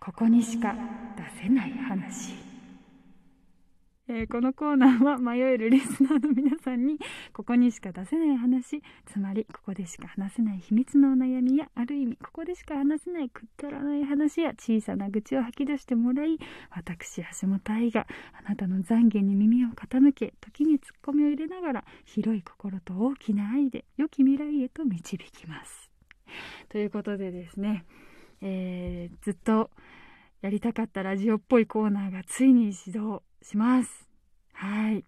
ここにしか出せない話えー、このコーナーは迷えるリスナーの皆さんにここにしか出せない話つまりここでしか話せない秘密のお悩みやある意味ここでしか話せないくだらない話や小さな愚痴を吐き出してもらい私橋本愛があなたの懺悔に耳を傾け時にツッコミを入れながら広い心と大きな愛で良き未来へと導きます。ということでですね、えー、ずっとやりたかったラジオっぽいコーナーがついに始動します。はい。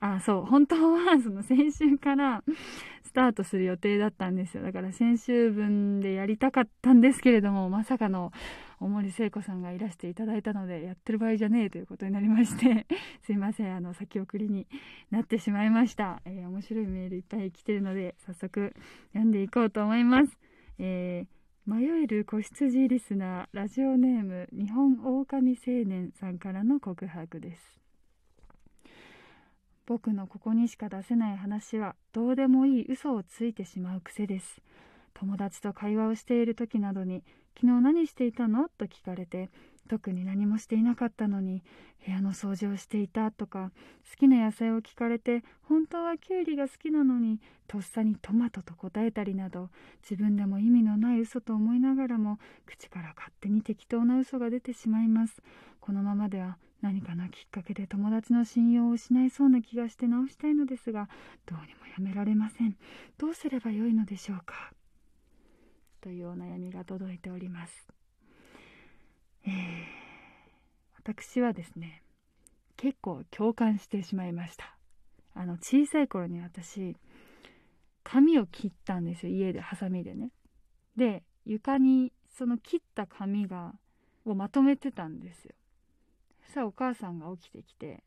あ、そう、本当はその先週から スタートする予定だったんですよ。だから先週分でやりたかったんですけれども、まさかの大森聖子さんがいらしていただいたので、やってる場合じゃねえということになりまして、すいません、あの、先送りになってしまいました。えー、面白いメールいっぱい来てるので、早速読んでいこうと思います。えー迷える子羊リスナーラジオネーム日本狼青年さんからの告白です僕のここにしか出せない話はどうでもいい嘘をついてしまう癖です友達と会話をしている時などに「昨日何していたの?」と聞かれて特に何もしていなかったのに部屋の掃除をしていたとか好きな野菜を聞かれて本当はキュウリが好きなのにとっさにトマトと答えたりなど自分でも意味のない嘘と思いながらも口から勝手に適当な嘘が出てしまいます。このままでは何かのきっかけで友達の信用を失いそうな気がして直したいのですがどうにもやめられません。どうすればよいのでしょうか。というお悩みが届いております。えー、私はですね、結構共感してしまいました。あの、小さい頃に私、髪を切ったんですよ、家で、ハサミでね。で、床にその切った髪が、をまとめてたんですよ。そしたらお母さんが起きてきて、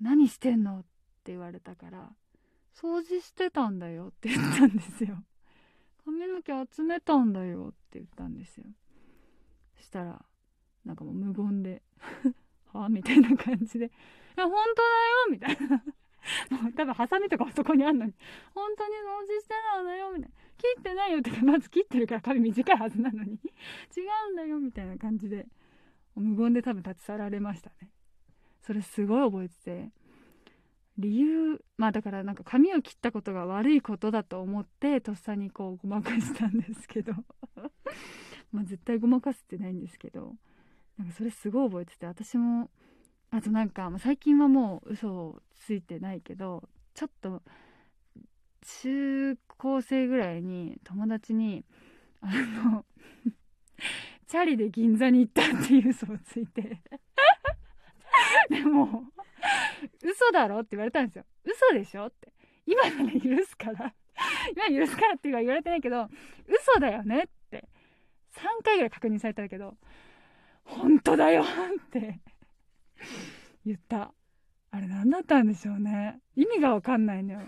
何してんの？って言われたから、掃除してたんだよって言ったんですよ。髪の毛集めたんだよって言ったんですよそしたらなんかもう無言で。はあ？みたいな感じで「いや本当だよ」みたいな。もう多分ハサミとかそこにあんのに「本当に掃除してたんだよ」みたいな「切ってないよ」ってまず切ってるから髪短いはずなのに。違うんだよ！みたいな感じで。無言で多分立ち去られましたね。それすごい覚えてて。理由まあだからなんか髪を切ったことが悪いことだと思ってとっさにこうごまかしたんですけど。まあ絶対ごまかすってないんですけど。なんかそれすごい覚えてて私もあとなんか、最近はもう嘘をついてないけどちょっと中高生ぐらいに友達にあの チャリで銀座に行ったっていう嘘をついて でも嘘だろって言われたんですよ。嘘でしょって。今なら許すから。今許すからって言われてないけど、嘘だよねって。3回ぐらい確認されたけど、本当だよって言った。あれ何だったんでしょうね。意味がわかんないのよ。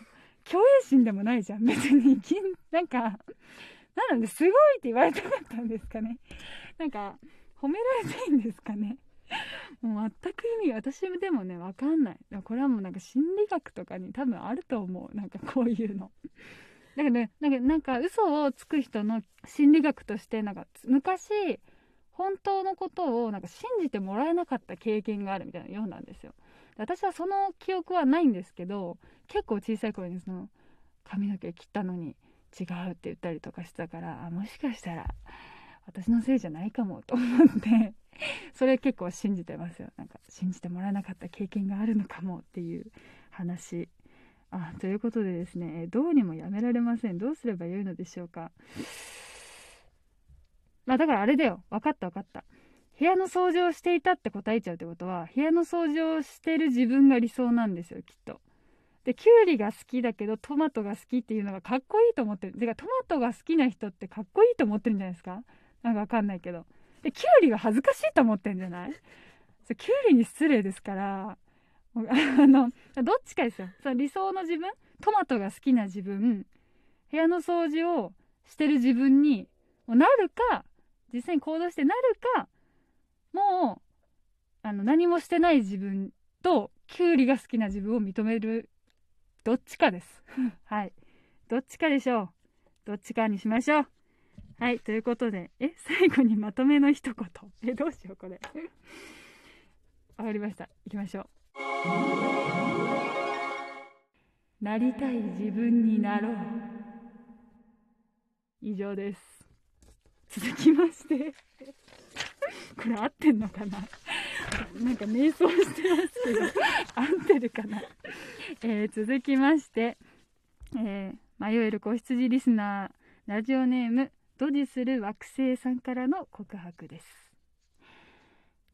虚栄心でもないじゃん。別に、なんか、なので、すごいって言われたかったんですかね。なんか、褒められたいんですかね。もう全く意味私でもね分かんないこれはもうなんか心理学とかに多分あると思うなんかこういうのだからねなんかなんか嘘をつく人の心理学としてなんか昔本当のことをなんか信じてもらえなかった経験があるみたいなようなんですよ。私はその記憶はないんですけど結構小さい頃にその髪の毛切ったのに違うって言ったりとかしてたからあもしかしたら私のせいじゃないかもと思ってそれ結構信じてますよ。なんか信じてもらえなかった経験があるのかもっていう話。あということでですねどうにもやめられません。どうすればよいのでしょうか。まあだからあれだよ。分かった分かった。部屋の掃除をしていたって答えちゃうってことは部屋の掃除をしてる自分が理想なんですよきっと。できゅうりが好きだけどトマトが好きっていうのがかっこいいと思ってる。てかトマトが好きな人ってかっこいいと思ってるんじゃないですか？なんかわかんないけど。でキュウリが恥ずかしいと思ってんじゃない？そキュウリに失礼ですからあのどっちかですよ。その理想の自分トマトが好きな自分部屋の掃除をしてる自分になるか実際に行動してなるかもうあの何もしてない自分とキュウリが好きな自分を認めるどっちかです。はい。どっちかでしょう。どっちかにしましょう。はい。ということでえ 最後にまとめの一言。えどうしようこれ。わかりました。行きましょう。なりたい自分になろう。以上です。続きまして。これ合ってんのかな？なんか瞑想してますけど。合ってるかな、えー、続きまして、えー、迷える子羊リスナー。ラジオネームドジする惑星さんからの告白です。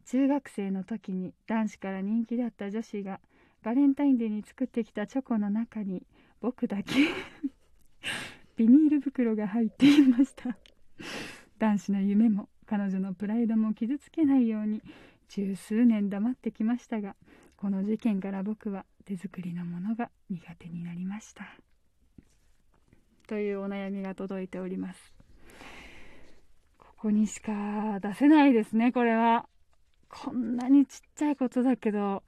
中学生の時に男子から人気だった女子がバレンタインデーに作ってきたチョコの中に僕だけビニール袋が入っていました。男子の夢も彼女のプライドも傷つけないように十数年黙ってきましたがこの事件から僕は手作りのものが苦手になりました。というお悩みが届いております。ここにしか出せないですねこれは。こんなにちっちゃいことだけど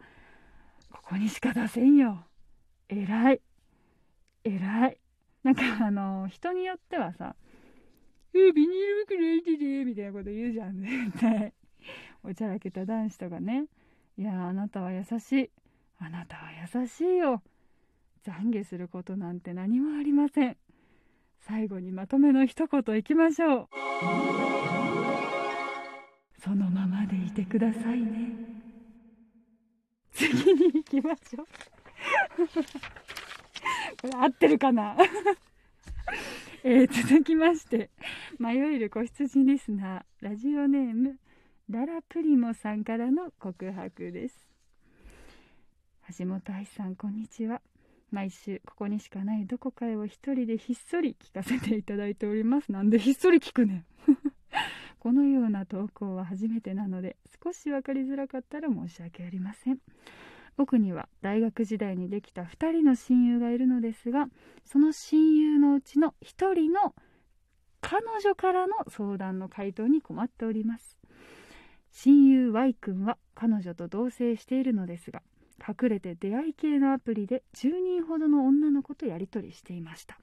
ここにしか出せんよ。偉い。偉い。なんかあの人によってはさ「ビニール袋入れてて」みたいなこと言うじゃん絶対 おちゃらけた男子とかね。いやあなたは優しい。あなたは優しいよ。懺悔することなんて何もありません。最後にまとめの一言いきましょう。そのままでいてくださいね。次に行きましょう。これ合ってるかな？えー、続きまして。迷える子羊リスナーラジオネームララプリモさんからの告白です。橋本愛さんこんにちは。毎週ここにしかないどこかへを一人でひっそり聞かせていただいております。なんでひっそり聞くねん。このような投稿は初めてなので少し分かりづらかったら申し訳ありません。僕には大学時代にできた2人の親友がいるのですがその親友のうちの1人の彼女からの相談の回答に困っております。親友 Y 君は彼女と同棲しているのですが隠れて出会い系のアプリで10人ほどの女の子とやり取りしていました。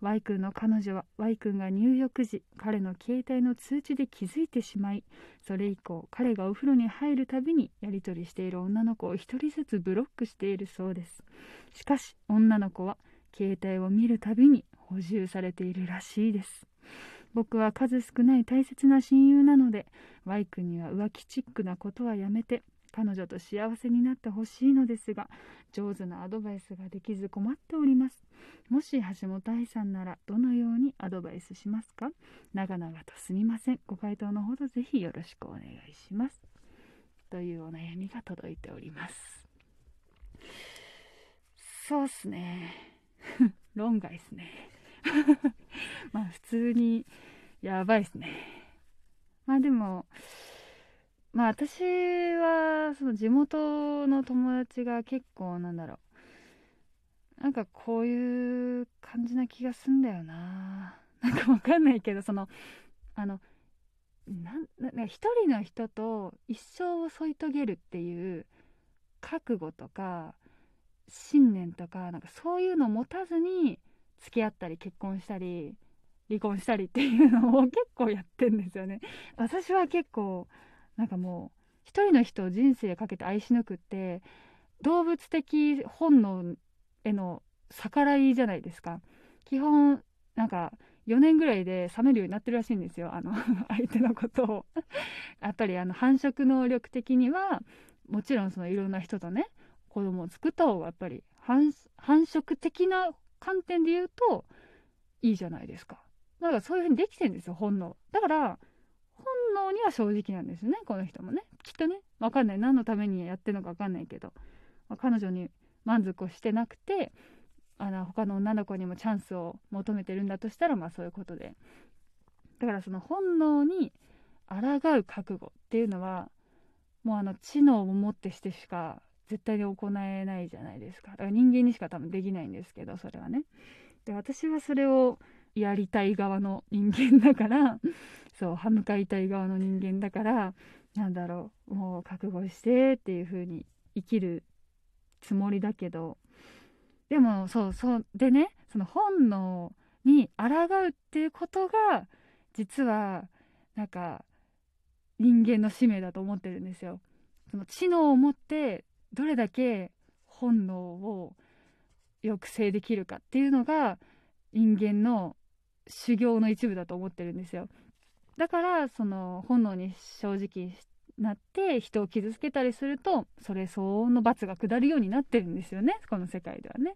Y 君の彼女は Y 君が入浴時彼の携帯の通知で気づいてしまいそれ以降彼がお風呂に入るたびにやり取りしている女の子を1人ずつブロックしているそうです。しかし女の子は携帯を見るたびに補充されているらしいです。僕は数少ない大切な親友なので Y 君には浮気チックなことはやめて彼女と幸せになってほしいのですが上手なアドバイスができず困っております。もし橋本愛さんならどのようにアドバイスしますか？長々とすみません。ご回答のほどぜひよろしくお願いします。というお悩みが届いております。そうっすね。論外っすね。まあ普通にやばいっすね。まあでもまあ私はその地元の友達が結構なんだろう。なんかこういう感じな気がすんだよな。なんかわかんないけどそのあのな一人の人と一生を添い遂げるっていう覚悟とか信念とかなんかそういうのを持たずに付き合ったり結婚したり離婚したりっていうのを結構やってんですよね。私は結構なんかもう一人の人を人生かけて愛し抜くって動物的本能への逆らいじゃないですか。基本なんか4年ぐらいで冷めるようになってるらしいんですよ。あの 相手のことを。やっぱりあの繁殖能力的にはもちろんそのいろんな人とね子供を作った方がやっぱり繁殖的な観点で言うといいじゃないですか。だからそういう風にできてんですよ本能。だから本能には正直なんですよねこの人もね。きっとね分かんない。何のためにやってるのか分かんないけど、まあ、彼女に満足をしてなくてあの他の女の子にもチャンスを求めてるんだとしたらまあそういうことで。だからその本能に抗う覚悟っていうのはもうあの知能をもってしてしか絶対に行えないじゃないですか。だから人間にしか多分できないんですけどそれはね。で私はそれをやりたい側の人間だから そう歯向かいたい側の人間だからなんだろうもう覚悟してっていう風に生きるつもりだけど。でもそうそうでねその本能に抗うっていうことが実はなんか人間の使命だと思ってるんですよ。その知能を持ってどれだけ本能を抑制できるかっていうのが人間の修行の一部だと思ってるんですよ。だからその本能に正直なって人を傷つけたりするとそれ相応の罰が下るようになってるんですよね。この世界ではね。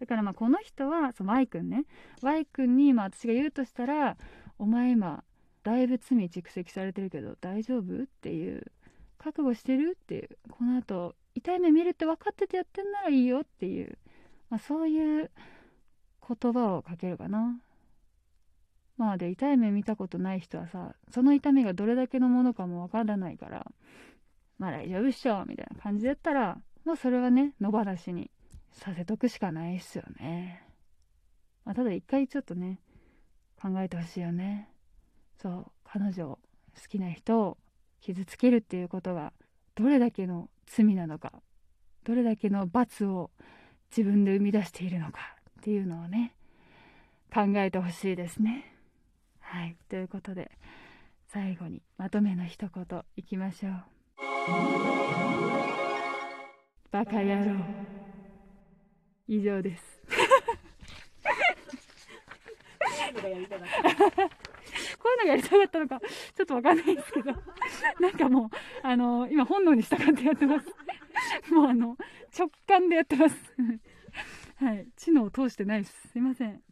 だからまあこの人はその Y 君ね。Y 君にまあ私が言うとしたらお前今だいぶ罪蓄積されてるけど大丈夫っていう。覚悟してるっていう。この後痛い目見るって分かっててやってんならいいよっていう、まあ、そういう言葉をかけるかな。まあで痛い目見たことない人はさその痛みがどれだけのものかもわからないからまあ大丈夫っしょみたいな感じだったらもうそれはね野放しにさせとくしかないっすよね、まあ、ただ一回ちょっとね考えてほしいよね。そう彼女好きな人を傷つけるっていうことがどれだけの罪なのかどれだけの罰を自分で生み出しているのかっていうのをね考えてほしいですね。はいということで最後にまとめの一言いきましょう。バカ野郎以上です。こういうのがやりたかったのか、ちょっとわかんないですけど、なんかもう、あの、今本能に従ってやってます。もうあの、直感でやってます。はい。知能を通してないです。すいません。